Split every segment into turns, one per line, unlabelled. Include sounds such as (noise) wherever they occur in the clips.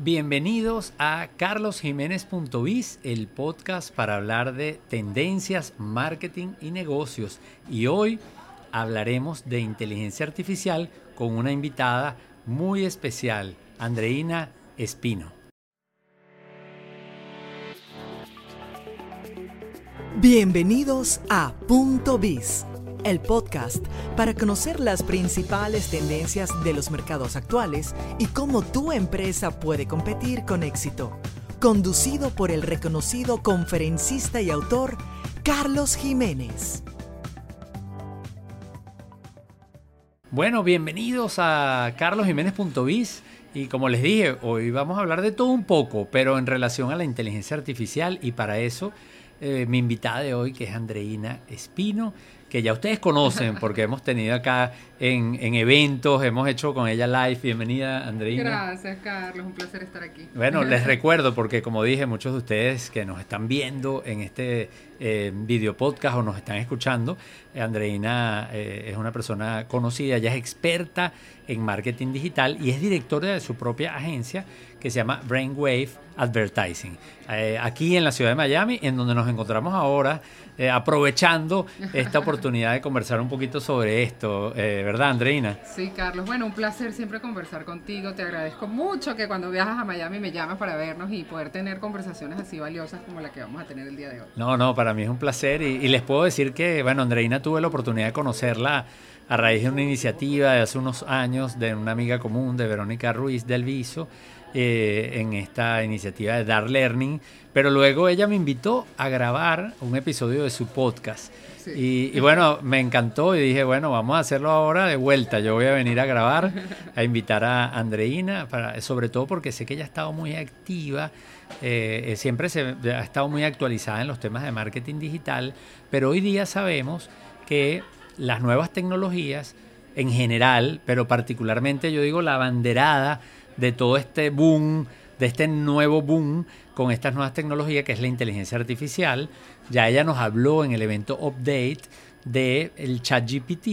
Bienvenidos a carlosjiménez.biz, el podcast para hablar de tendencias, marketing y negocios. Y hoy hablaremos de inteligencia artificial con una invitada muy especial, Andreina Espino.
Bienvenidos a Punto Biz el podcast para conocer las principales tendencias de los mercados actuales y cómo tu empresa puede competir con éxito. Conducido por el reconocido conferencista y autor Carlos Jiménez.
Bueno, bienvenidos a carlosjiménez.biz. Y como les dije, hoy vamos a hablar de todo un poco, pero en relación a la inteligencia artificial y para eso eh, mi invitada de hoy, que es Andreina Espino, que ya ustedes conocen porque hemos tenido acá en, en, eventos, hemos hecho con ella live. Bienvenida, Andreina.
Gracias, Carlos, un placer estar aquí.
Bueno, les (laughs) recuerdo, porque como dije, muchos de ustedes que nos están viendo en este eh, video podcast o nos están escuchando, Andreina eh, es una persona conocida, ella es experta en marketing digital y es directora de su propia agencia que se llama Brainwave Advertising, eh, aquí en la ciudad de Miami, en donde nos encontramos ahora, eh, aprovechando esta (laughs) oportunidad de conversar un poquito sobre esto, eh, ¿verdad, Andreina?
Sí, Carlos, bueno, un placer siempre conversar contigo, te agradezco mucho que cuando viajas a Miami me llames para vernos y poder tener conversaciones así valiosas como la que vamos a tener el día de hoy.
No, no, para mí es un placer y, y les puedo decir que, bueno, Andreina tuve la oportunidad de conocerla a raíz de una iniciativa de hace unos años de una amiga común de Verónica Ruiz del Viso eh, en esta iniciativa de Dar Learning, pero luego ella me invitó a grabar un episodio de su podcast. Y, bueno, me encantó y dije, bueno, vamos a hacerlo ahora de vuelta. Yo voy a venir a grabar, a invitar a Andreina, para, sobre todo porque sé que ella ha estado muy activa, eh, siempre se, ha estado muy actualizada en los temas de marketing digital, pero hoy día sabemos que las nuevas tecnologías en general, pero particularmente yo digo la banderada de todo este boom, de este nuevo boom con estas nuevas tecnologías que es la inteligencia artificial. Ya ella nos habló en el evento Update del el ChatGPT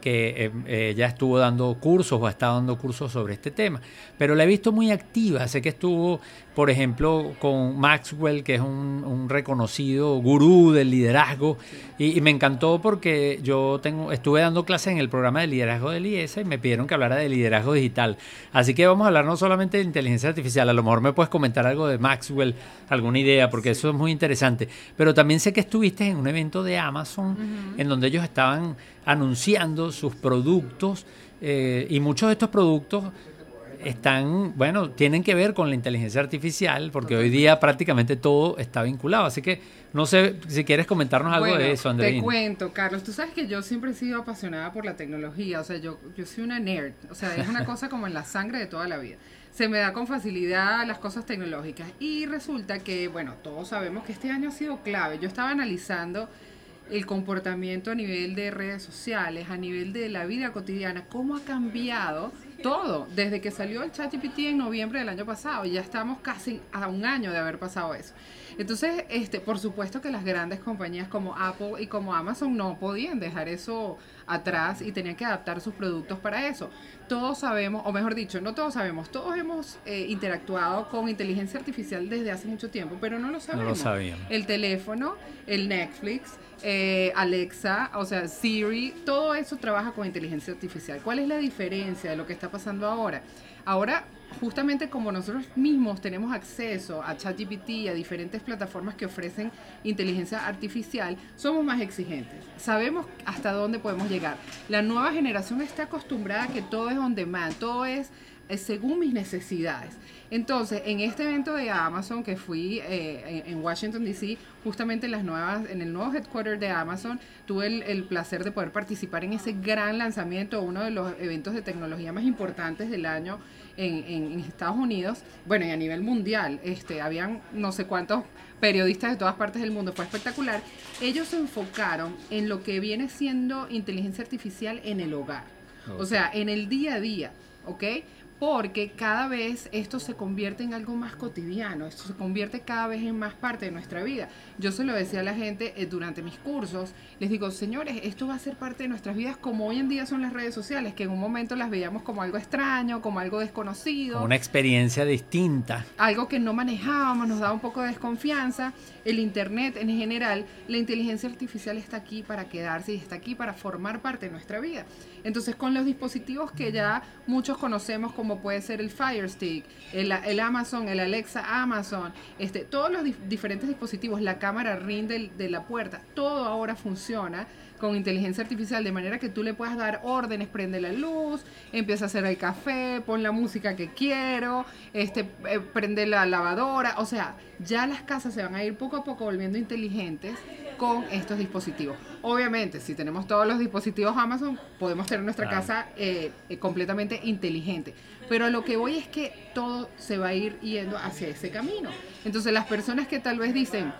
que eh, ella estuvo dando cursos o ha estado dando cursos sobre este tema, pero la he visto muy activa, sé que estuvo, por ejemplo, con Maxwell, que es un, reconocido gurú del liderazgo, y, me encantó porque yo tengo, estuve dando clases en el programa de liderazgo del IESA y me pidieron que hablara de liderazgo digital, así que vamos a hablar no solamente de inteligencia artificial, a lo mejor me puedes comentar algo de Maxwell, alguna idea, porque eso es muy interesante, pero también sé que estuviste en un evento de Amazon en donde ellos estaban anunciando sus productos eh, y muchos de estos productos están, bueno, tienen que ver con la inteligencia artificial, porque hoy día prácticamente todo está vinculado. Así que no sé si quieres comentarnos algo de eso, Andrea.
Te cuento, Carlos. Tú sabes que yo siempre he sido apasionada por la tecnología. O sea, yo, yo soy una nerd. O sea, es una (laughs) cosa como en la sangre de toda la vida. Se me da con facilidad las cosas tecnológicas. Y resulta que, bueno, todos sabemos que este año ha sido clave. Yo estaba analizando el comportamiento a nivel de redes sociales, a nivel de la vida cotidiana, cómo ha cambiado todo desde que salió el ChatGPT en noviembre del año pasado. Ya estamos casi a un año de haber pasado eso. Entonces, este, por supuesto que las grandes compañías como Apple y como Amazon no podían dejar eso atrás y tenían que adaptar sus productos para eso. Todos sabemos, o mejor dicho, no todos sabemos, todos hemos eh, interactuado con inteligencia artificial desde hace mucho tiempo, pero no lo sabemos.
No lo sabíamos.
El teléfono, el Netflix, eh, Alexa, o sea, Siri, todo eso trabaja con inteligencia artificial. ¿Cuál es la diferencia de lo que está pasando ahora? Ahora, justamente como nosotros mismos tenemos acceso a ChatGPT y a diferentes plataformas que ofrecen inteligencia artificial, somos más exigentes. Sabemos hasta dónde podemos llegar. La nueva generación está acostumbrada a que todo es on demand, todo es según mis necesidades. Entonces, en este evento de Amazon que fui eh, en, Washington, D.C., justamente en, las nuevas, en el nuevo headquarter de Amazon, tuve el, placer de poder participar en ese gran lanzamiento, uno de los eventos de tecnología más importantes del año en, en, Estados Unidos, bueno, y a nivel mundial. Este, habían no sé cuántos periodistas de todas partes del mundo, fue espectacular. Ellos se enfocaron en lo que viene siendo inteligencia artificial en el hogar, o sea, en el día a día, ¿ok? Porque cada vez esto se convierte en algo más cotidiano, esto se convierte cada vez en más parte de nuestra vida. Yo se lo decía a la gente eh, durante mis cursos, les digo, señores, esto va a ser parte de nuestras vidas como hoy en día son las redes sociales, que en un momento las veíamos como algo extraño, como algo desconocido.
Una experiencia distinta.
Algo que no manejábamos, nos daba un poco de desconfianza. El Internet en general, la inteligencia artificial está aquí para quedarse y está aquí para formar parte de nuestra vida. Entonces, con los dispositivos que ya muchos conocemos, como puede ser el Fire Stick, el, el Amazon, el Alexa Amazon, este, todos los diferentes dispositivos, la cámara Ring de la puerta, todo ahora funciona con inteligencia artificial, de manera que tú le puedas dar órdenes, prende la luz, empieza a hacer el café, pon la música que quiero, este, eh, prende la lavadora, o sea, ya las casas se van a ir poco a poco volviendo inteligentes con estos dispositivos. Obviamente, si tenemos todos los dispositivos Amazon, podemos tener nuestra casa eh, eh, completamente inteligente. Pero lo que voy es que todo se va a ir yendo hacia ese camino. Entonces, las personas que tal vez dicen,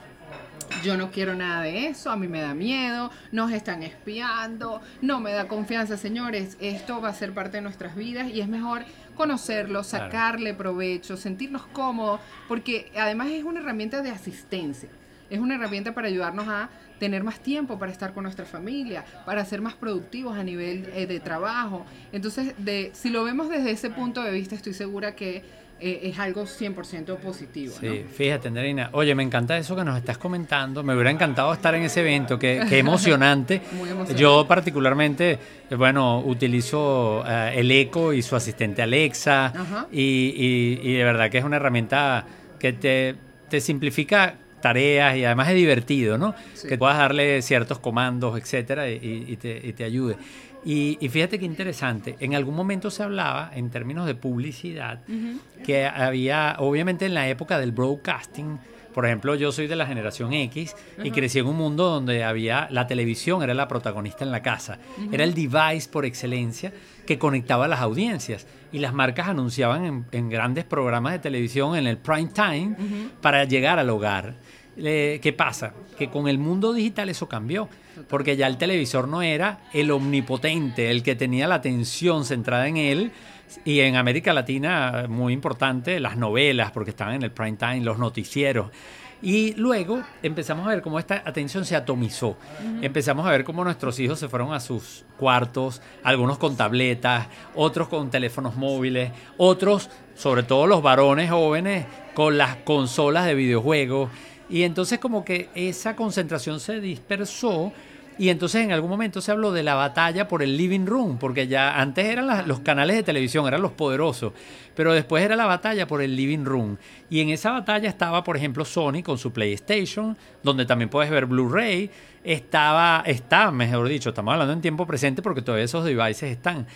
yo no quiero nada de eso, a mí me da miedo, nos están espiando, no me da confianza, señores, esto va a ser parte de nuestras vidas y es mejor conocerlo, sacarle provecho, sentirnos cómodos, porque además es una herramienta de asistencia, es una herramienta para ayudarnos a tener más tiempo para estar con nuestra familia, para ser más productivos a nivel eh, de trabajo. Entonces, de, si lo vemos desde ese punto de vista, estoy segura que eh, es algo 100% positivo.
Sí, fíjate, Andreina. Oye, me encanta eso que nos estás comentando. Me hubiera encantado estar en ese evento, que, (laughs) emocionante. Muy emocionante. Yo particularmente, eh, bueno, utilizo el Eco y su asistente Alexa. Y, y, de verdad que es una herramienta que te, te simplifica tareas y además es divertido, ¿no? Que puedas darle ciertos comandos, etcétera, y, te, y te ayude. Y, fíjate qué interesante, en algún momento se hablaba en términos de publicidad que había, obviamente en la época del broadcasting, por ejemplo, yo soy de la generación X y crecí en un mundo donde había la televisión, era la protagonista en la casa, era el device por excelencia que conectaba a las audiencias. Y las marcas anunciaban en, grandes programas de televisión en el prime time para llegar al hogar. ¿Qué pasa? Que con el mundo digital eso cambió porque ya el televisor no era el omnipotente, el que tenía la atención centrada en él. Y en América Latina, muy importante, las novelas, porque estaban en el prime time, los noticieros. Y luego empezamos a ver cómo esta atención se atomizó. Empezamos a ver cómo nuestros hijos se fueron a sus cuartos, algunos con tabletas, otros con teléfonos móviles, otros, sobre todo los varones jóvenes, con las consolas de videojuegos. Y entonces como que esa concentración se dispersó y entonces en algún momento se habló de la batalla por el living room, porque ya antes eran los canales de televisión, eran los poderosos, pero después era la batalla por el living room. Y en esa batalla estaba, por ejemplo, Sony con su PlayStation, donde también puedes ver Blu-ray, estaba, está, mejor dicho, estamos hablando en tiempo presente porque todavía esos devices están.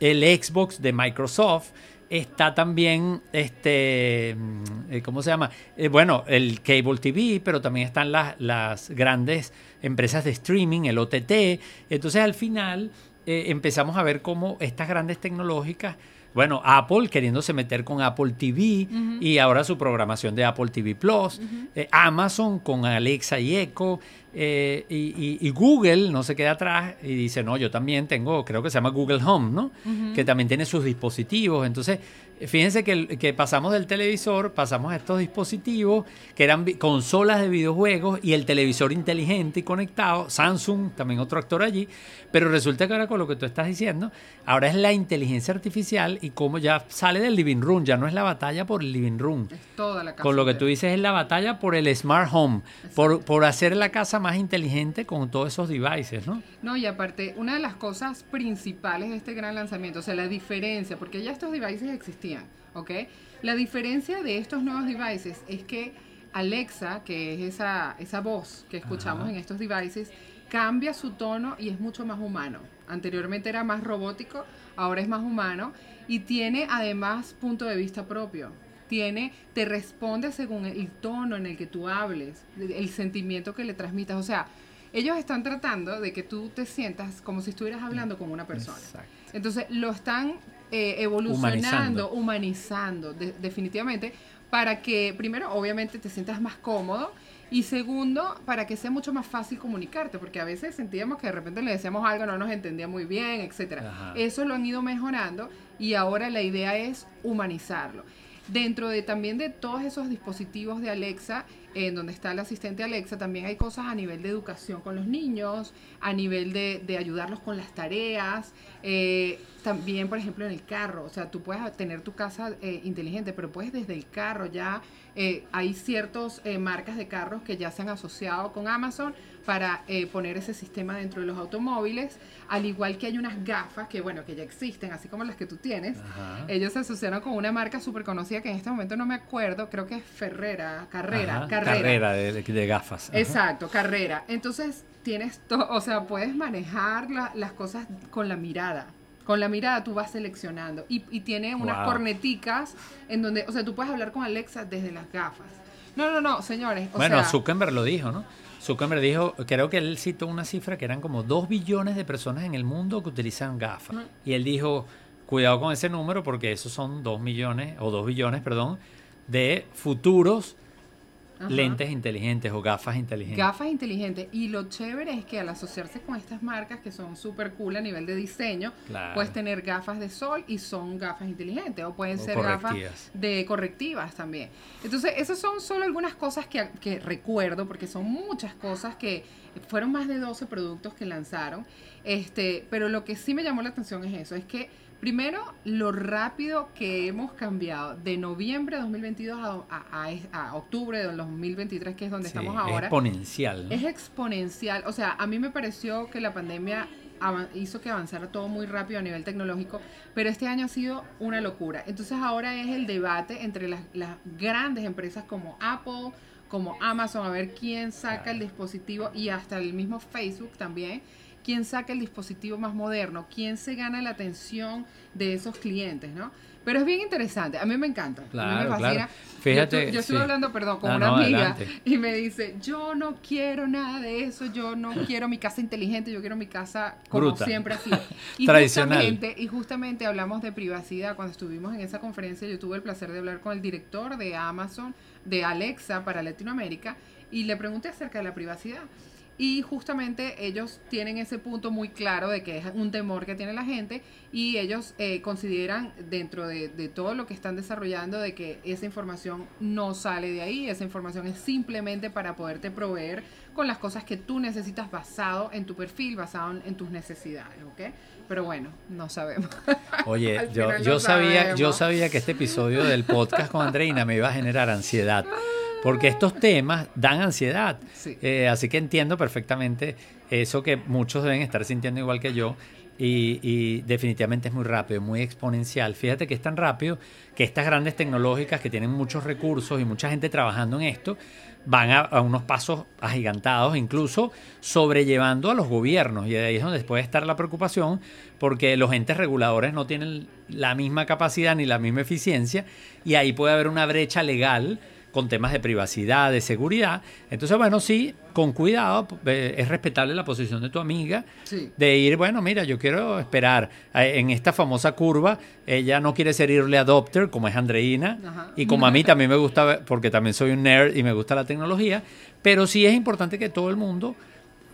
El Xbox de Microsoft, está también, este, mm, ¿cómo se llama? Eh, bueno, el Cable TV, pero también están las, las grandes empresas de streaming, el OTT. Entonces al final eh, empezamos a ver cómo estas grandes tecnológicas, bueno, Apple queriéndose meter con Apple TV y ahora su programación de Apple TV Plus, eh, Amazon con Alexa y Echo, eh, y, Google no se queda atrás y dice, no, yo también tengo, creo que se llama Google Home, ¿no? Que también tiene sus dispositivos. Entonces, fíjense que, que, pasamos del televisor, pasamos a estos dispositivos que eran consolas de videojuegos y el televisor inteligente y conectado, Samsung, también otro actor allí, pero resulta que ahora con lo que tú estás diciendo, ahora es la inteligencia artificial y cómo ya sale del living room, ya no es la batalla por el living room.
Es toda la
casa. Con lo que tú dices es la batalla por el smart home, por, por hacer la casa más inteligente con todos esos devices, ¿no?
No, y aparte, una de las cosas principales de este gran lanzamiento, o sea, la diferencia, porque ya estos devices existían, ¿ok? La diferencia de estos nuevos devices es que Alexa, que es esa, esa voz que escuchamos en estos devices, cambia su tono y es mucho más humano. Anteriormente era más robótico, ahora es más humano y tiene además punto de vista propio tiene, te responde según el tono en el que tú hables, el sentimiento que le transmitas. O sea, ellos están tratando de que tú te sientas como si estuvieras hablando con una persona. Entonces, lo están eh, evolucionando, humanizando, definitivamente, para que, primero, obviamente, te sientas más cómodo. Y segundo, para que sea mucho más fácil comunicarte, porque a veces sentíamos que de repente le decíamos algo, no nos entendía muy bien, etcétera. Eso lo han ido mejorando y ahora la idea es humanizarlo. Dentro de también de todos esos dispositivos de Alexa, en donde está el asistente Alexa, también hay cosas a nivel de educación con los niños, a nivel de, de ayudarlos con las tareas, eh, también, por ejemplo, en el carro. O sea, tú puedes tener tu casa eh, inteligente, pero puedes desde el carro ya. Eh, hay ciertas marcas de carros que ya se han asociado con Amazon para poner ese sistema dentro de los automóviles, al igual que hay unas gafas que, bueno, que ya existen, así como las que tú tienes. Ellos se asociaron con una marca súper conocida que en este momento no me acuerdo, creo que es Ferrera, Carrera, Carrera.
Carrera de, gafas.
Exacto, Carrera. Entonces, tienes todo, o sea, puedes manejar las cosas con la mirada. Con la mirada tú vas seleccionando. Y, tiene unas corneticas en donde, o sea, tú puedes hablar con Alexa desde las gafas. No, no, no, señores.
bueno, Zuckerberg lo dijo, ¿no? Zuckerberg dijo, creo que él citó una cifra que eran como 2 billones de personas en el mundo que utilizan gafas. Y él dijo, cuidado con ese número porque esos son 2 millones, o 2 billones, perdón, de futuros lentes inteligentes o gafas inteligentes.
Gafas inteligentes. Y lo chévere es que al asociarse con estas marcas que son súper cool a nivel de diseño, puedes tener gafas de sol y son gafas inteligentes. O pueden ser gafas de correctivas también. Entonces, esas son solo algunas cosas que, que recuerdo, porque son muchas cosas que fueron más de 12 productos que lanzaron. Este, pero lo que sí me llamó la atención es eso, es que Primero, lo rápido que hemos cambiado de noviembre de 2022 a, octubre de 2023, que es donde estamos ahora.
Es exponencial.
Es exponencial. O sea, a mí me pareció que la pandemia hizo que avanzara todo muy rápido a nivel tecnológico, pero este año ha sido una locura. Entonces ahora es el debate entre las, grandes empresas como Apple, como Amazon, a ver quién saca el dispositivo y hasta el mismo Facebook también quién saca el dispositivo más moderno, quién se gana la atención de esos clientes, ¿no? Pero es bien interesante, a mí me encanta.
Claro,
a mí
me fascina. Fíjate,
yo, estuve hablando, perdón, con una amiga y me dice, yo no quiero nada de eso, yo no (laughs) quiero mi casa inteligente, yo quiero mi casa como siempre así. (laughs)
Y Tradicional.
Justamente, y justamente hablamos de privacidad. Cuando estuvimos en esa conferencia, yo tuve el placer de hablar con el director de Amazon, de Alexa para Latinoamérica, y le pregunté acerca de la privacidad. Y justamente ellos tienen ese punto muy claro de que es un temor que tiene la gente y ellos eh, consideran dentro de, todo lo que están desarrollando de que esa información no sale de ahí, esa información es simplemente para poderte proveer con las cosas que tú necesitas basado en tu perfil, basado en, tus necesidades, ¿ok? Pero bueno, no sabemos. (laughs)
Oye, yo, yo sabía, yo sabía que este episodio del podcast con Andreina me iba a generar ansiedad porque estos temas dan ansiedad. Eh, así que entiendo perfectamente eso que muchos deben estar sintiendo igual que yo. Y, definitivamente es muy rápido, muy exponencial. Fíjate que es tan rápido que estas grandes tecnológicas que tienen muchos recursos y mucha gente trabajando en esto, van a, unos pasos agigantados, incluso sobrellevando a los gobiernos. Y ahí es donde puede estar la preocupación, porque los entes reguladores no tienen la misma capacidad ni la misma eficiencia, y ahí puede haber una brecha legal con temas de privacidad, de seguridad. Entonces, bueno, sí, con cuidado, eh, es respetable la posición de tu amiga, de ir, bueno, mira, yo quiero esperar. En esta famosa curva, ella no quiere ser early adopter, como es Andreina, y como a mí (laughs) también me gusta, porque también soy un nerd y me gusta la tecnología, pero sí es importante que todo el mundo,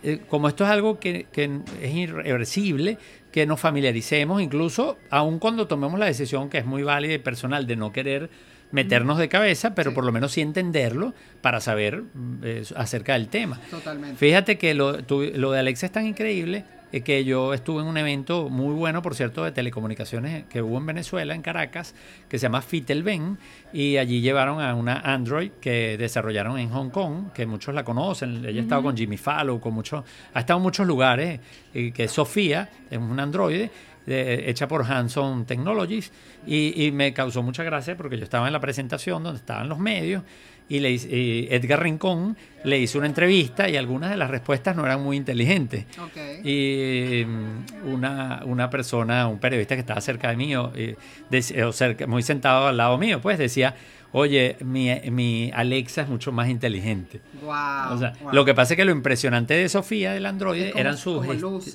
eh, como esto es algo que, que es irreversible, que nos familiaricemos, incluso aun cuando tomemos la decisión que es muy válida y personal de no querer meternos de cabeza, pero por lo menos sí entenderlo para saber eh, acerca del tema.
Totalmente.
Fíjate que lo, lo de Alexa es tan increíble eh, que yo estuve en un evento muy bueno, por cierto, de telecomunicaciones que hubo en Venezuela, en Caracas, que se llama Fitelben, y allí llevaron a una Android que desarrollaron en Hong Kong, que muchos la conocen, ella ha estado con Jimmy Fallow, con muchos, ha estado en muchos lugares, eh, que es Sofía, es un Hecha por Hanson Technologies y, me causó mucha gracia porque yo estaba en la presentación donde estaban los medios y, le, Edgar Rincón le hizo una entrevista y algunas de las respuestas no eran muy inteligentes. Y una, una persona, un periodista que estaba cerca de mí, o, cerca, muy sentado al lado mío, pues decía, oye, mi, mi, Alexa es mucho más inteligente. Lo que pasa es que lo impresionante de Sofía, del Android, eran sus,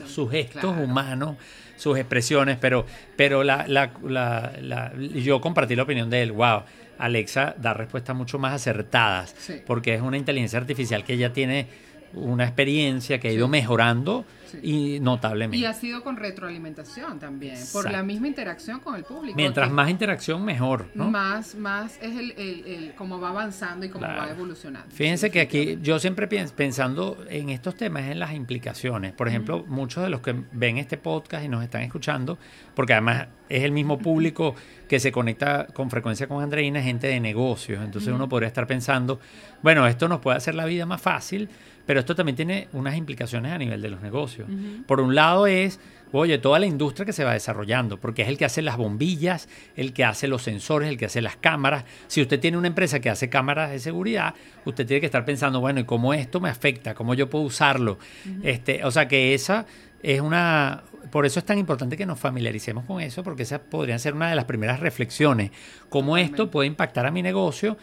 sus gestos humanos sus expresiones, pero, pero la, la, la, yo compartí la opinión de él, wow, Alexa da respuestas mucho más acertadas, porque es una inteligencia artificial que ya tiene una experiencia que ha ido mejorando y notablemente.
Y ha sido con retroalimentación también, por la misma interacción con el público.
Mientras más interacción, mejor. ¿no?
Más, más es el, el, cómo va avanzando y cómo va evolucionando.
Fíjense que aquí yo siempre pienso, pensando en estos temas, en las implicaciones. Por ejemplo, muchos de los que ven este podcast y nos están escuchando, porque además es el mismo público que se conecta con frecuencia con Andreina, gente de negocios. Entonces uno podría estar pensando, bueno, esto nos puede hacer la vida más fácil, pero esto también tiene unas implicaciones a nivel de los negocios. Por un lado es, oye, toda la industria que se va desarrollando, porque es el que hace las bombillas, el que hace los sensores, el que hace las cámaras. Si usted tiene una empresa que hace cámaras de seguridad, usted tiene que estar pensando, bueno, ¿y cómo esto me afecta? ¿Cómo yo puedo usarlo? este, o sea que esa es una, por eso es tan importante que nos familiaricemos con eso, porque esa podría ser una de las primeras reflexiones. Cómo esto puede impactar a mi negocio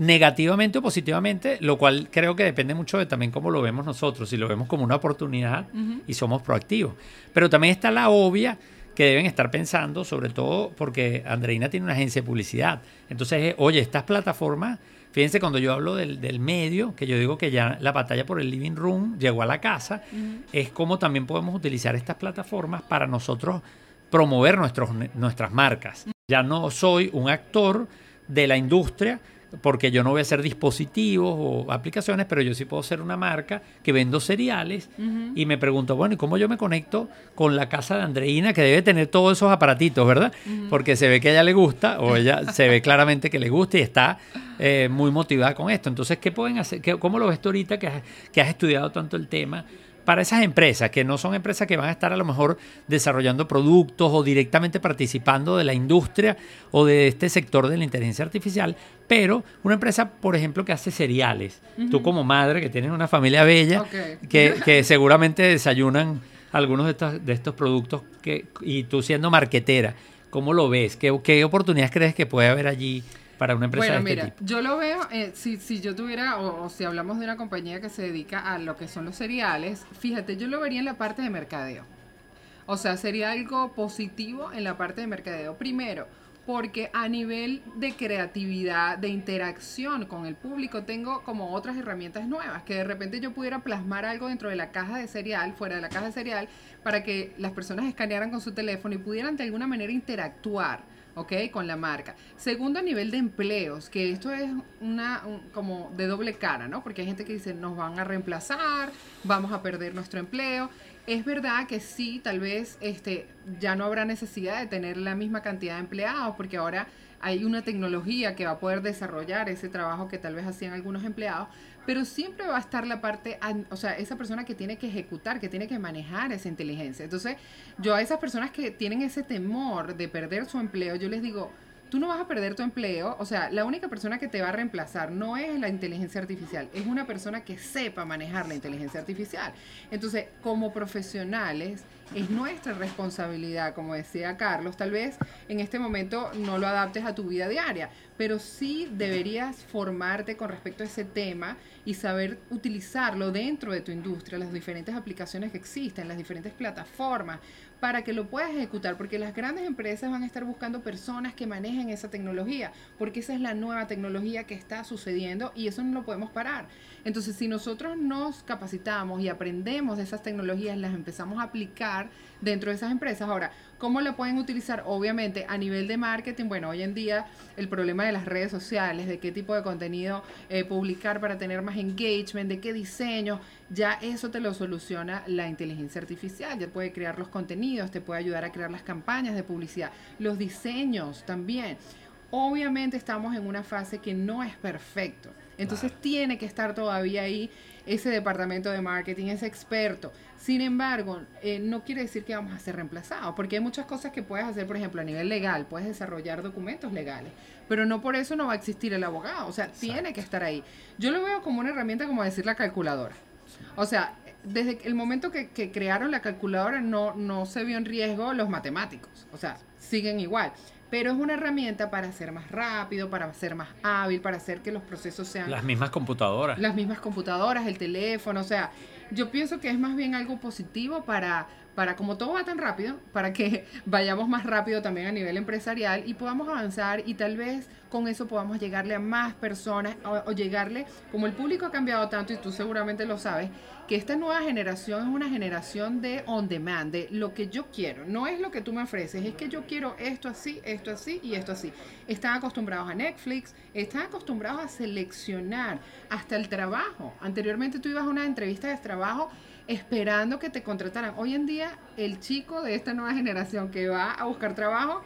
negativamente o positivamente, lo cual creo que depende mucho de también cómo lo vemos nosotros, si lo vemos como una oportunidad y somos proactivos. Pero también está la obvia que deben estar pensando, sobre todo porque Andreina tiene una agencia de publicidad. Entonces, oye, estas plataformas Fíjense, cuando yo hablo del, medio, que yo digo que ya la batalla por el living room llegó a la casa, es como también podemos utilizar estas plataformas para nosotros promover nuestros, nuestras marcas. Ya no soy un actor de la industria, porque yo no voy a hacer dispositivos o aplicaciones, pero yo sí puedo ser una marca que vendo cereales y me pregunto, bueno, ¿y cómo yo me conecto con la casa de Andreina que debe tener todos esos aparatitos, verdad? Porque se ve que a ella le gusta o (laughs) ella se ve claramente que le gusta y está eh, muy motivada con esto. Entonces, ¿qué pueden hacer? ¿Cómo lo ves tú ahorita que que has estudiado tanto el tema? Para esas empresas, que no son empresas que van a estar a lo mejor desarrollando productos o directamente participando de la industria o de este sector de la inteligencia artificial, pero una empresa, por ejemplo, que hace cereales. Tú como madre, que tienes una familia bella, que, seguramente desayunan algunos de estos, de estos productos que, y tú siendo marquetera, ¿cómo lo ves? ¿Qué, qué oportunidades crees que puede haber allí? Para una empresa
bueno,
de este
mira, Yo lo veo, eh, si, si yo tuviera, o, si hablamos de una compañía que se dedica a lo que son los cereales, fíjate, yo lo vería en la parte de mercadeo. O sea, sería algo positivo en la parte de mercadeo. Primero, porque a nivel de creatividad, de interacción con el público, tengo como otras herramientas nuevas, que de repente yo pudiera plasmar algo dentro de la caja de cereal, fuera de la caja de cereal, para que las personas escanearan con su teléfono y pudieran de alguna manera interactuar ¿ok? Con la marca. Segundo, a nivel de empleos, que esto es una como de doble cara, ¿no? Porque hay gente que dice, nos van a reemplazar, vamos a perder nuestro empleo. Es verdad que sí, tal vez este, ya no habrá necesidad de tener la misma cantidad de empleados, porque ahora hay una tecnología que va a poder desarrollar ese trabajo que tal vez hacían algunos empleados, pero siempre va a estar la parte, o sea, esa persona que tiene que ejecutar, que tiene que manejar esa inteligencia. Entonces, yo a esas personas que tienen ese temor de perder su empleo, yo les digo, tú no vas a perder tu empleo, o sea, la única persona que te va a reemplazar no es la inteligencia artificial, es una persona que sepa manejar la inteligencia artificial. Entonces, como profesionales, es nuestra responsabilidad, como decía Carlos, tal vez en este momento no lo adaptes a tu vida diaria, pero sí deberías formarte con respecto a ese tema y saber utilizarlo dentro de tu industria, las diferentes aplicaciones que existen, las diferentes plataformas, para que lo puedas ejecutar, porque las grandes empresas van a estar buscando personas que manejen esa tecnología, porque esa es la nueva tecnología que está sucediendo y eso no lo podemos parar. Entonces, si nosotros nos capacitamos y aprendemos de esas tecnologías, las empezamos a aplicar dentro de esas empresas. Ahora, ¿cómo la pueden utilizar? Obviamente, a nivel de marketing, bueno, hoy en día el problema de las redes sociales, de qué tipo de contenido eh, publicar para tener más engagement, de qué diseño, ya eso te lo soluciona la inteligencia artificial. Ya puede crear los contenidos, te puede ayudar a crear las campañas de publicidad, los diseños también. Obviamente estamos en una fase que no es perfecto. Entonces tiene que estar todavía ahí ese departamento de marketing, ese experto. Sin embargo, eh, no quiere decir que vamos a ser reemplazados, porque hay muchas cosas que puedes hacer, por ejemplo, a nivel legal, puedes desarrollar documentos legales, pero no por eso no va a existir el abogado, o sea, tiene que estar ahí. Yo lo veo como una herramienta, como decir la calculadora. O sea, desde el momento que, crearon la calculadora no, no se vio en riesgo los matemáticos. O sea, siguen igual. Pero es una herramienta para ser más rápido, para ser más hábil, para hacer que los procesos sean...
Las mismas computadoras.
Las mismas computadoras, el teléfono, o sea, yo pienso que es más bien algo positivo para para como todo va tan rápido, para que (laughs) vayamos más rápido también a nivel empresarial y podamos avanzar y tal vez con eso podamos llegarle a más personas o, llegarle, como el público ha cambiado tanto y tú seguramente lo sabes, que esta nueva generación es una generación de on demand, de lo que yo quiero, no es lo que tú me ofreces, es que yo quiero esto así, esto así y esto así. Están acostumbrados a Netflix, están acostumbrados a seleccionar hasta el trabajo. Anteriormente tú ibas a una entrevista de trabajo esperando que te contrataran. Hoy en día, el chico de esta nueva generación que va a buscar trabajo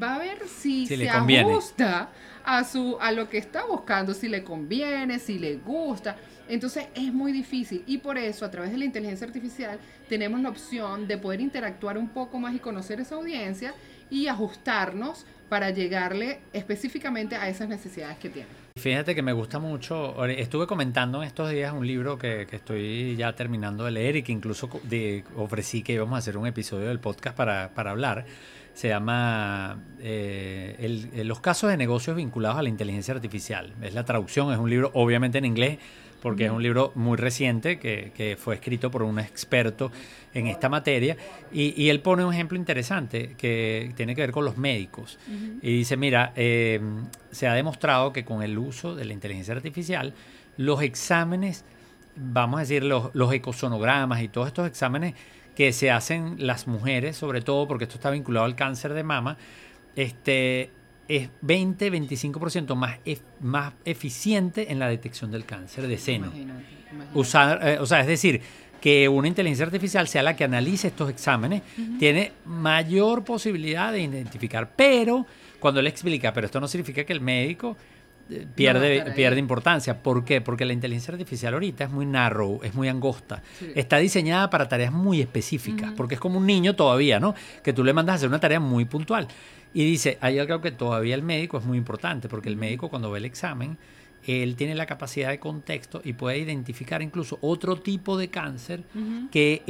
va a ver si, se ajusta a su a lo que está buscando, si le conviene, si le gusta. Entonces es muy difícil y por eso a través de la inteligencia artificial tenemos la opción de poder interactuar un poco más y conocer esa audiencia y ajustarnos para llegarle específicamente a esas necesidades que tienen.
Fíjate que me gusta mucho, estuve comentando en estos días un libro que, estoy ya terminando de leer y que incluso ofrecí que íbamos a hacer un episodio del podcast para, hablar. Se llama eh, Los casos de negocios vinculados a la inteligencia artificial. Es la traducción, es un libro obviamente en inglés, porque es un libro muy reciente que, fue escrito por un experto en esta materia y, él pone un ejemplo interesante que tiene que ver con los médicos. Y dice, mira, eh, se ha demostrado que con el uso de la inteligencia artificial, los exámenes, vamos a decir, los, los ecosonogramas y todos estos exámenes que se hacen las mujeres, sobre todo porque esto está vinculado al cáncer de mama, este, es 20-25% más, más eficiente en la detección del cáncer de seno. Usar, eh, o sea, es decir, que una inteligencia artificial sea la que analice estos exámenes, tiene mayor posibilidad de identificar. Pero cuando le explica, pero esto no significa que el médico eh, pierde, pierde importancia. ¿Por qué? Porque la inteligencia artificial ahorita es muy narrow, es muy angosta. Está diseñada para tareas muy específicas, porque es como un niño todavía, ¿no? Que tú le mandas a hacer una tarea muy puntual. Y dice, hay algo que todavía el médico es muy importante, porque el médico cuando ve el examen, él tiene la capacidad de contexto y puede identificar incluso otro tipo de cáncer que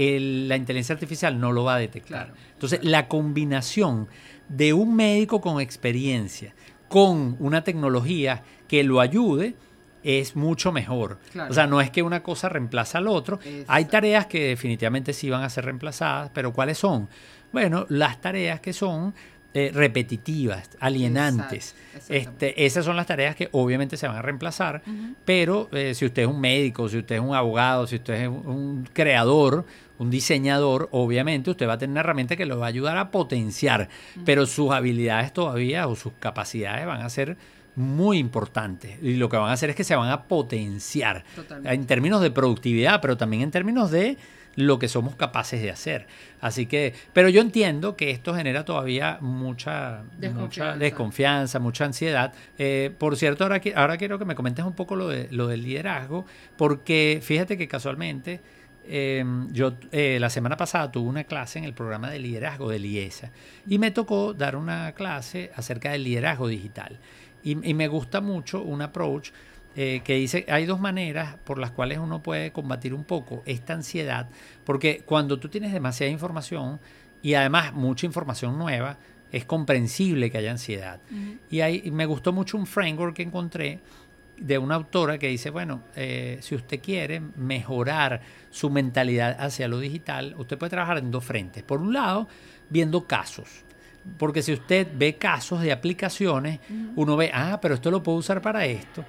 la inteligencia artificial no lo va a detectar. Entonces, la combinación de un médico con experiencia con una tecnología que lo ayude es mucho mejor. O sea, no es que una cosa reemplaza al otro. Hay tareas que definitivamente sí van a ser reemplazadas, pero ¿cuáles son? Bueno, las tareas que son eh, repetitivas, alienantes. este, esas son las tareas que obviamente se van a reemplazar, pero eh, si usted es un médico, si usted es un abogado, si usted es un creador, un diseñador, obviamente usted va a tener una herramienta que lo va a ayudar a potenciar, pero sus habilidades todavía o sus capacidades van a ser muy importantes y lo que van a hacer es que se van a potenciar en términos de productividad, pero también en términos de lo que somos capaces de hacer. Así que, pero yo entiendo que esto genera todavía mucha desconfianza, mucha, desconfianza, mucha ansiedad. Eh, por cierto, ahora, ahora quiero que me comentes un poco lo, de, lo del liderazgo, porque fíjate que casualmente em, yo eh, la semana pasada tuve una clase en el programa de liderazgo de IESA y me tocó dar una clase acerca del liderazgo digital. Y, y me gusta mucho un approach eh, que dice, hay dos maneras por las cuales uno puede combatir un poco esta ansiedad, porque cuando tú tienes demasiada información y además mucha información nueva, es comprensible que haya ansiedad. Y ahí me gustó mucho un framework que encontré de una autora que dice, bueno, eh, si usted quiere mejorar su mentalidad hacia lo digital, usted puede trabajar en dos frentes. Por un lado, viendo casos. Porque si usted ve casos de aplicaciones, uno ve, ah, pero esto lo puedo usar para esto.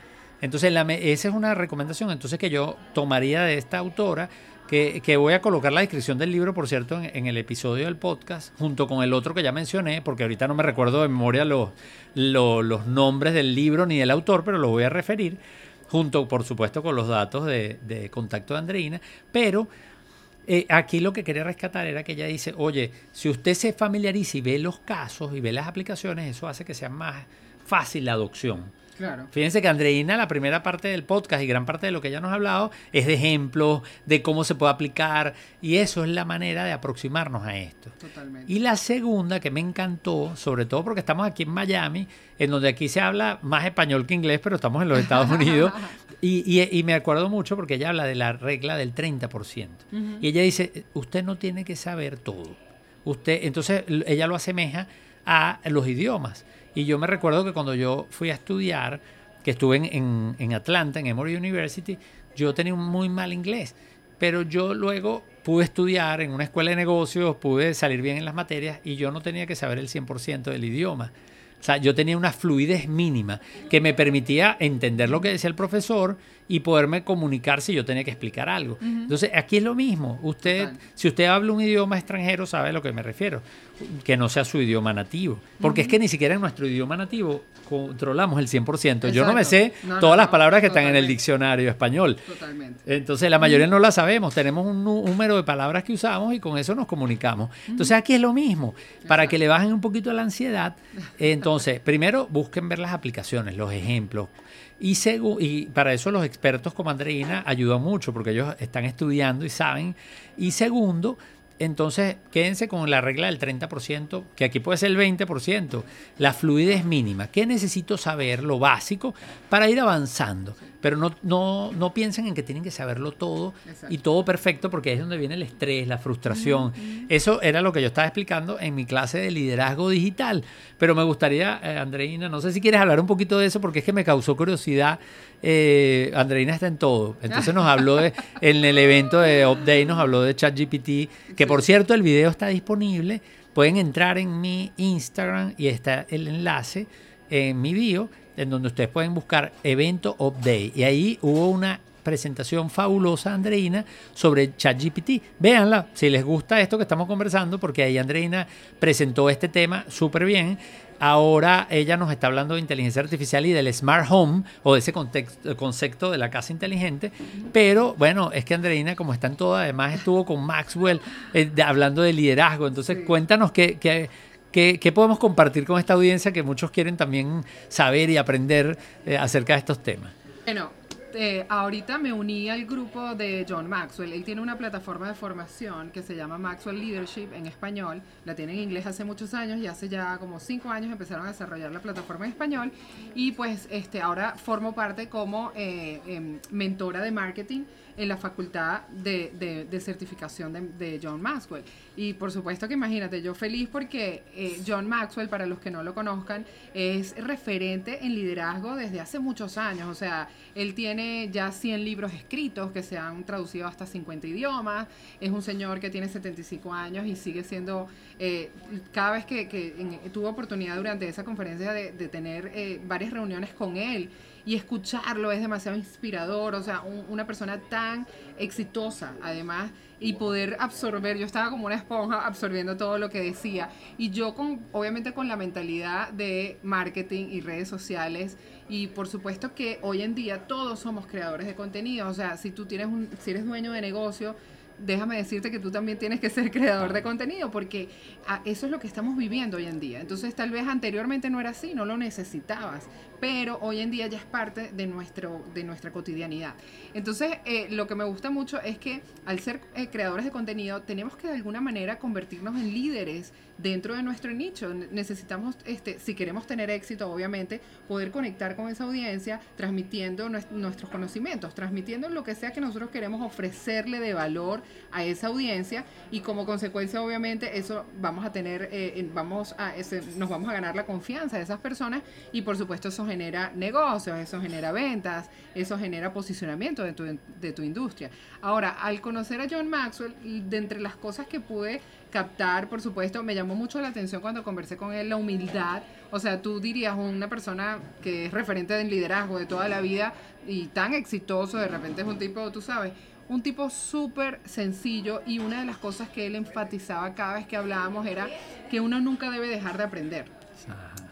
Entonces, esa es una recomendación entonces que yo tomaría de esta autora, que, voy a colocar la descripción del libro, por cierto, en, el episodio del podcast, junto con el otro que ya mencioné, porque ahorita no me recuerdo de memoria los, nombres del libro ni del autor, pero los voy a referir, junto, por supuesto, con los datos de, contacto de Andreina. Pero eh, aquí lo que quería rescatar era que ella dice, oye, si usted se familiariza y ve los casos y ve las aplicaciones, eso hace que sea más fácil la adopción. Fíjense que Andreina, la primera parte del podcast y gran parte de lo que ella nos ha hablado es de ejemplos, de cómo se puede aplicar, y eso es la manera de aproximarnos a esto. Totalmente. Y la segunda que me encantó, sobre todo porque estamos aquí en Miami, en donde aquí se habla más español que inglés, pero estamos en los Estados Unidos, (laughs) y, me acuerdo mucho porque ella habla de la regla del 30%. Y ella dice, usted no tiene que saber todo. Usted, entonces ella lo asemeja a los idiomas. Y yo me recuerdo que cuando yo fui a estudiar, que estuve en, en Atlanta, en Emory University, yo tenía un muy mal inglés, pero yo luego pude estudiar en una escuela de negocios, pude salir bien en las materias y yo no tenía que saber el 100% del idioma. O sea, yo tenía una fluidez mínima que me permitía entender lo que decía el profesor y poderme comunicar si yo tenía que explicar algo. Entonces, aquí es lo mismo. Usted, si usted habla un idioma extranjero, sabe a lo que me refiero. Que no sea su idioma nativo. Porque es que ni siquiera en nuestro idioma nativo controlamos el 100%. Yo no me sé todas las palabras que están en el diccionario español. Totalmente. Entonces, la mayoría no las sabemos. Tenemos un número de palabras que usamos y con eso nos comunicamos. Entonces, aquí es lo mismo. Para que le bajen un poquito la ansiedad, (laughs) entonces, primero busquen ver las aplicaciones, los ejemplos y, y para eso los expertos como Andreina ayudan mucho porque ellos están estudiando y saben. Y segundo, entonces quédense con la regla del 30%, que aquí puede ser el 20%, la fluidez mínima. ¿Qué necesito saber? Lo básico para ir avanzando. Pero no, no, no piensen en que tienen que saberlo todo y todo perfecto, porque es donde viene el estrés, la frustración. Eso era lo que yo estaba explicando en mi clase de liderazgo digital. Pero me gustaría, eh, Andreina, no sé si quieres hablar un poquito de eso, porque es que me causó curiosidad. Eh, Andreina está en todo. Entonces nos habló de, (laughs) en el evento de Update, nos habló de ChatGPT, que por cierto el video está disponible. Pueden entrar en mi Instagram y está el enlace en mi bio en donde ustedes pueden buscar evento update. Y ahí hubo una presentación fabulosa, Andreina, sobre ChatGPT. Véanla si les gusta esto que estamos conversando, porque ahí Andreina presentó este tema súper bien. Ahora ella nos está hablando de inteligencia artificial y del smart home o de ese contexto, concepto de la casa inteligente. Pero bueno, es que Andreina, como está en todo, además estuvo con Maxwell eh, hablando de liderazgo. Entonces, cuéntanos qué, qué, ¿Qué, podemos compartir con esta audiencia que muchos quieren también saber y aprender eh, acerca de estos temas?
Bueno, eh, ahorita me uní al grupo de John Maxwell. Él tiene una plataforma de formación que se llama Maxwell Leadership en español. La tiene en inglés hace muchos años y hace ya como cinco años empezaron a desarrollar la plataforma en español. Y pues este, ahora formo parte como eh, em, mentora de marketing en la facultad de, de, certificación de, John Maxwell. Y por supuesto que imagínate, yo feliz porque eh, John Maxwell, para los que no lo conozcan, es referente en liderazgo desde hace muchos años. O sea, él tiene ya 100 libros escritos que se han traducido hasta 50 idiomas. Es un señor que tiene 75 años y sigue siendo, eh, cada vez que, que tuvo oportunidad durante esa conferencia de, de tener eh, varias reuniones con él, y escucharlo es demasiado inspirador, o sea, una persona tan exitosa además y poder absorber, yo estaba como una esponja absorbiendo todo lo que decía y yo con obviamente con la mentalidad de marketing y redes sociales y por supuesto que hoy en día todos somos creadores de contenido, o sea, si tú tienes un si eres dueño de negocio, déjame decirte que tú también tienes que ser creador de contenido, porque ah, eso es lo que estamos viviendo hoy en día. Entonces, tal vez anteriormente no era así, no lo necesitabas, pero hoy en día ya es parte de, nuestro, de nuestra cotidianidad. Entonces, eh, lo que me gusta mucho es que al ser eh, creadores de contenido, tenemos que de alguna manera convertirnos en líderes dentro de nuestro nicho. Necesitamos, este, si queremos tener éxito, obviamente, poder conectar con esa audiencia transmitiendo nuestros conocimientos, transmitiendo lo que sea que nosotros queremos ofrecerle de valor a esa audiencia y como consecuencia, obviamente, eso vamos a tener, eh, vamos a, ese, nos vamos a ganar la confianza de esas personas y por supuesto eso genera negocios, eso genera ventas, eso genera posicionamiento de tu, de tu industria. Ahora, al conocer a John Maxwell, de entre las cosas que pude captar, por supuesto, me llamó mucho la atención cuando conversé con él la humildad. O sea, tú dirías una persona que es referente del liderazgo de toda la vida y tan exitoso, de repente es un tipo, tú sabes, un tipo súper sencillo y una de las cosas que él enfatizaba cada vez que hablábamos era que uno nunca debe dejar de aprender.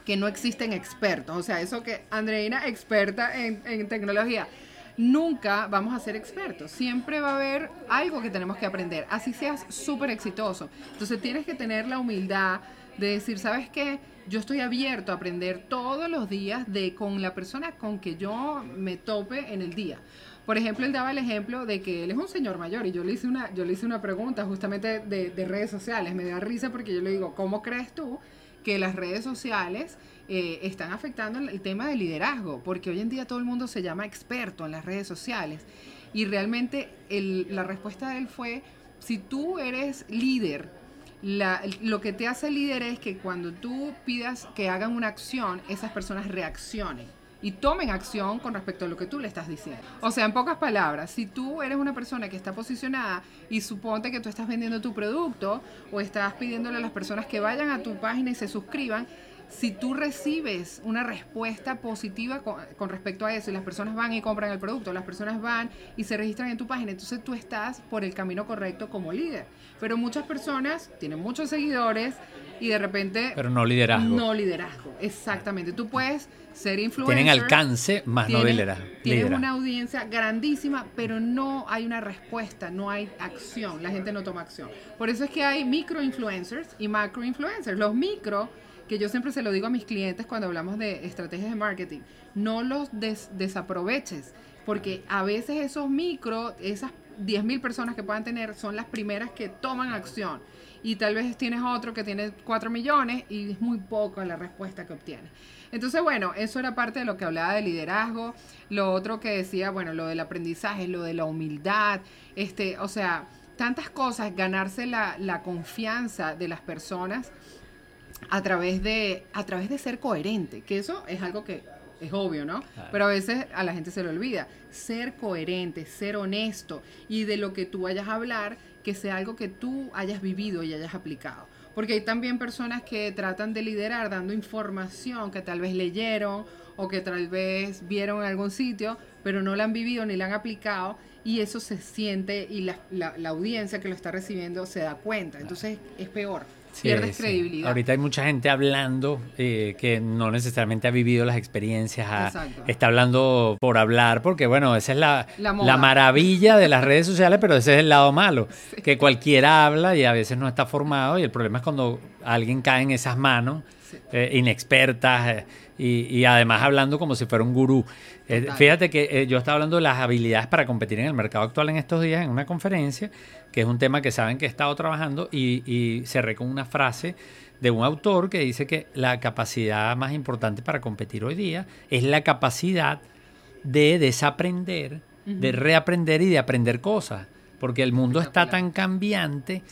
Que no existen expertos. O sea, eso que Andreina, experta en, en tecnología, nunca vamos a ser expertos. Siempre va a haber algo que tenemos que aprender, así seas súper exitoso. Entonces tienes que tener la humildad de decir, ¿sabes qué? Yo estoy abierto a aprender todos los días de con la persona con que yo me tope en el día. Por ejemplo, él daba el ejemplo de que él es un señor mayor y yo le hice una, yo le hice una pregunta justamente de, de redes sociales. Me da risa porque yo le digo, ¿cómo crees tú que las redes sociales eh, están afectando el tema del liderazgo, porque hoy en día todo el mundo se llama experto en las redes sociales. Y realmente la respuesta de él fue, si tú eres líder lo que te hace líder es que cuando tú pidas que hagan una acción, esas personas reaccionen y tomen acción con respecto a lo que tú le estás diciendo. O sea, en pocas palabras, si tú eres una persona que está posicionada y suponte que tú estás vendiendo tu producto o estás pidiéndole a las personas que vayan a tu página y se suscriban, si tú recibes una respuesta positiva con, respecto a eso y las personas van y compran el producto, las personas van y se registran en tu página, entonces tú estás por el camino correcto como líder. Pero muchas personas tienen muchos seguidores y de repente...
Pero no liderazgo.
No liderazgo, exactamente. Tú puedes ser influencer.
Tienen alcance, más no liderazgo.
Tienen una audiencia grandísima, pero no hay una respuesta, no hay acción. La gente no toma acción. Por eso es que hay micro influencers y macro influencers. Los micro que yo siempre se lo digo a mis clientes cuando hablamos de estrategias de marketing, no los desaproveches, porque a veces esos micro, esas 10.000 personas que puedan tener, son las primeras que toman acción. Y tal vez tienes otro que tiene 4 millones y es muy poco la respuesta que obtiene. Entonces, bueno, eso era parte de lo que hablaba de liderazgo. Lo otro que decía, bueno, lo del aprendizaje, lo de la humildad, este, o sea, tantas cosas, ganarse la, la confianza de las personas a través de, a través de ser coherente, que eso es algo que es obvio, ¿no? Pero a veces a la gente se le olvida. Ser coherente, ser honesto y de lo que tú vayas a hablar, que sea algo que tú hayas vivido y hayas aplicado. Porque hay también personas que tratan de liderar dando información que tal vez leyeron o que tal vez vieron en algún sitio, pero no la han vivido ni la han aplicado y eso se siente y la, la, la audiencia que lo está recibiendo se da cuenta. Entonces es peor pierdes credibilidad.
Ahorita hay mucha gente hablando eh, que no necesariamente ha vivido las experiencias, está hablando por hablar, porque bueno, esa es la, la, maravilla de las redes sociales, pero ese es el lado malo, que cualquiera habla y a veces no está formado y el problema es cuando alguien cae en esas manos eh, inexpertas. Eh, y, además hablando como si fuera un gurú. Eh, fíjate que eh, yo estaba hablando de las habilidades para competir en el mercado actual en estos días en una conferencia, que es un tema que saben que he estado trabajando y, y cerré con una frase de un autor que dice que la capacidad más importante para competir hoy día es la capacidad de desaprender, de reaprender y de aprender cosas, porque el mundo está tan cambiante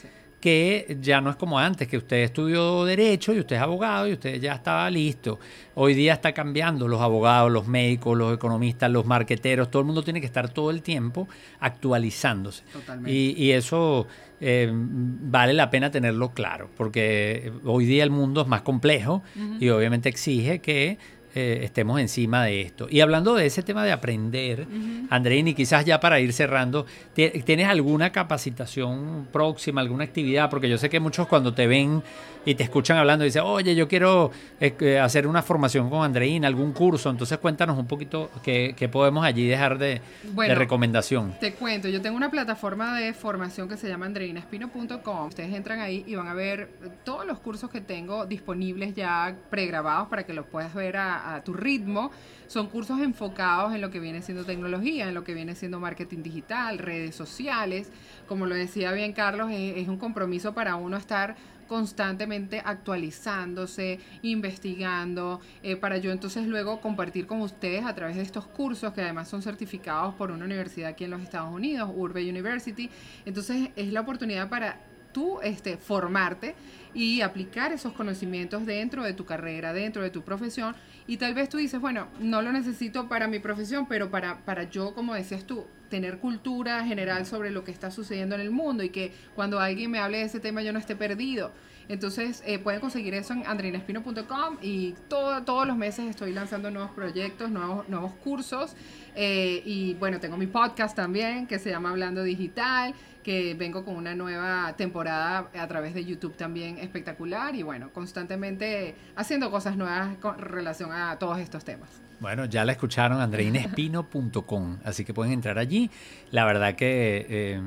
que ya no es como antes, que usted estudió derecho y usted es abogado y usted ya estaba listo. Hoy día está cambiando los abogados, los médicos, los economistas, los marqueteros, todo el mundo tiene que estar todo el tiempo actualizándose. Y, y, eso eh, vale la pena tenerlo claro, porque hoy día el mundo es más complejo y obviamente exige que eh, estemos encima de esto. Y hablando de ese tema de aprender, Andreini, quizás ya para ir cerrando, ¿tienes alguna capacitación próxima, alguna actividad? Porque yo sé que muchos cuando te ven y te escuchan hablando dicen, oye, yo quiero eh, hacer una formación con Andreina, algún curso. Entonces cuéntanos un poquito qué, podemos allí dejar de, recomendación.
Te cuento, yo tengo una plataforma de formación que se llama andreinaspino.com. Ustedes entran ahí y van a ver todos los cursos que tengo disponibles ya pregrabados para que los puedas ver a, a, tu ritmo. Son cursos enfocados en lo que viene siendo tecnología, en lo que viene siendo marketing digital, redes sociales. Como lo decía bien Carlos, es, un compromiso para uno estar constantemente actualizándose, investigando, eh, para yo entonces luego compartir con ustedes a través de estos cursos que además son certificados por una universidad aquí en los Estados Unidos, Urbe University. Entonces es la oportunidad para tú este, formarte y aplicar esos conocimientos dentro de tu carrera, dentro de tu profesión. Y tal vez tú dices, bueno, no lo necesito para mi profesión, pero para, para yo, como decías tú, tener cultura general sobre lo que está sucediendo en el mundo y que cuando alguien me hable de ese tema yo no esté perdido. Entonces eh, pueden conseguir eso en andrinespino.com y todo, todos los meses estoy lanzando nuevos proyectos, nuevos, nuevos cursos. Eh, y bueno, tengo mi podcast también que se llama Hablando Digital que vengo con una nueva temporada a través de YouTube también espectacular y bueno, constantemente haciendo cosas nuevas con relación a todos estos temas.
Bueno, ya la escucharon, andreinespino.com, así que pueden entrar allí. La verdad que eh,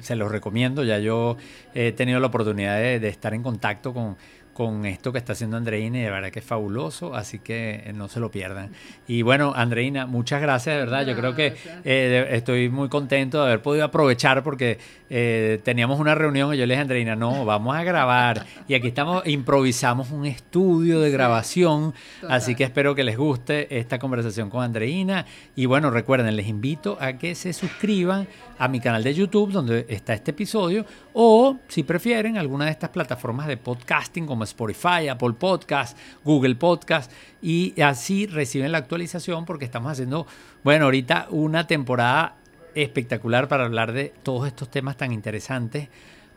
se los recomiendo, ya yo he tenido la oportunidad de, estar en contacto con, con esto que está haciendo Andreina y de verdad que es fabuloso, así que eh, no se lo pierdan. Y bueno, Andreina, muchas gracias, de verdad. Yo creo que eh, estoy muy contento de haber podido aprovechar porque eh, teníamos una reunión y yo le dije a Andreina, no, vamos a grabar. Y aquí estamos, improvisamos un estudio de grabación, así que espero que les guste esta conversación con Andreina. Y bueno, recuerden, les invito a que se suscriban a mi canal de YouTube donde está este episodio o si prefieren alguna de estas plataformas de podcasting como Spotify, Apple Podcast, Google Podcast y así reciben la actualización porque estamos haciendo, bueno, ahorita una temporada espectacular para hablar de todos estos temas tan interesantes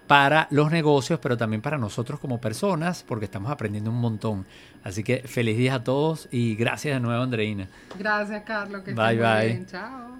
para los negocios, pero también para nosotros como personas, porque estamos aprendiendo un montón. Así que feliz día a todos y gracias de nuevo, Andreina.
Gracias, Carlos. Que
bye, bye.
Bien. Chao.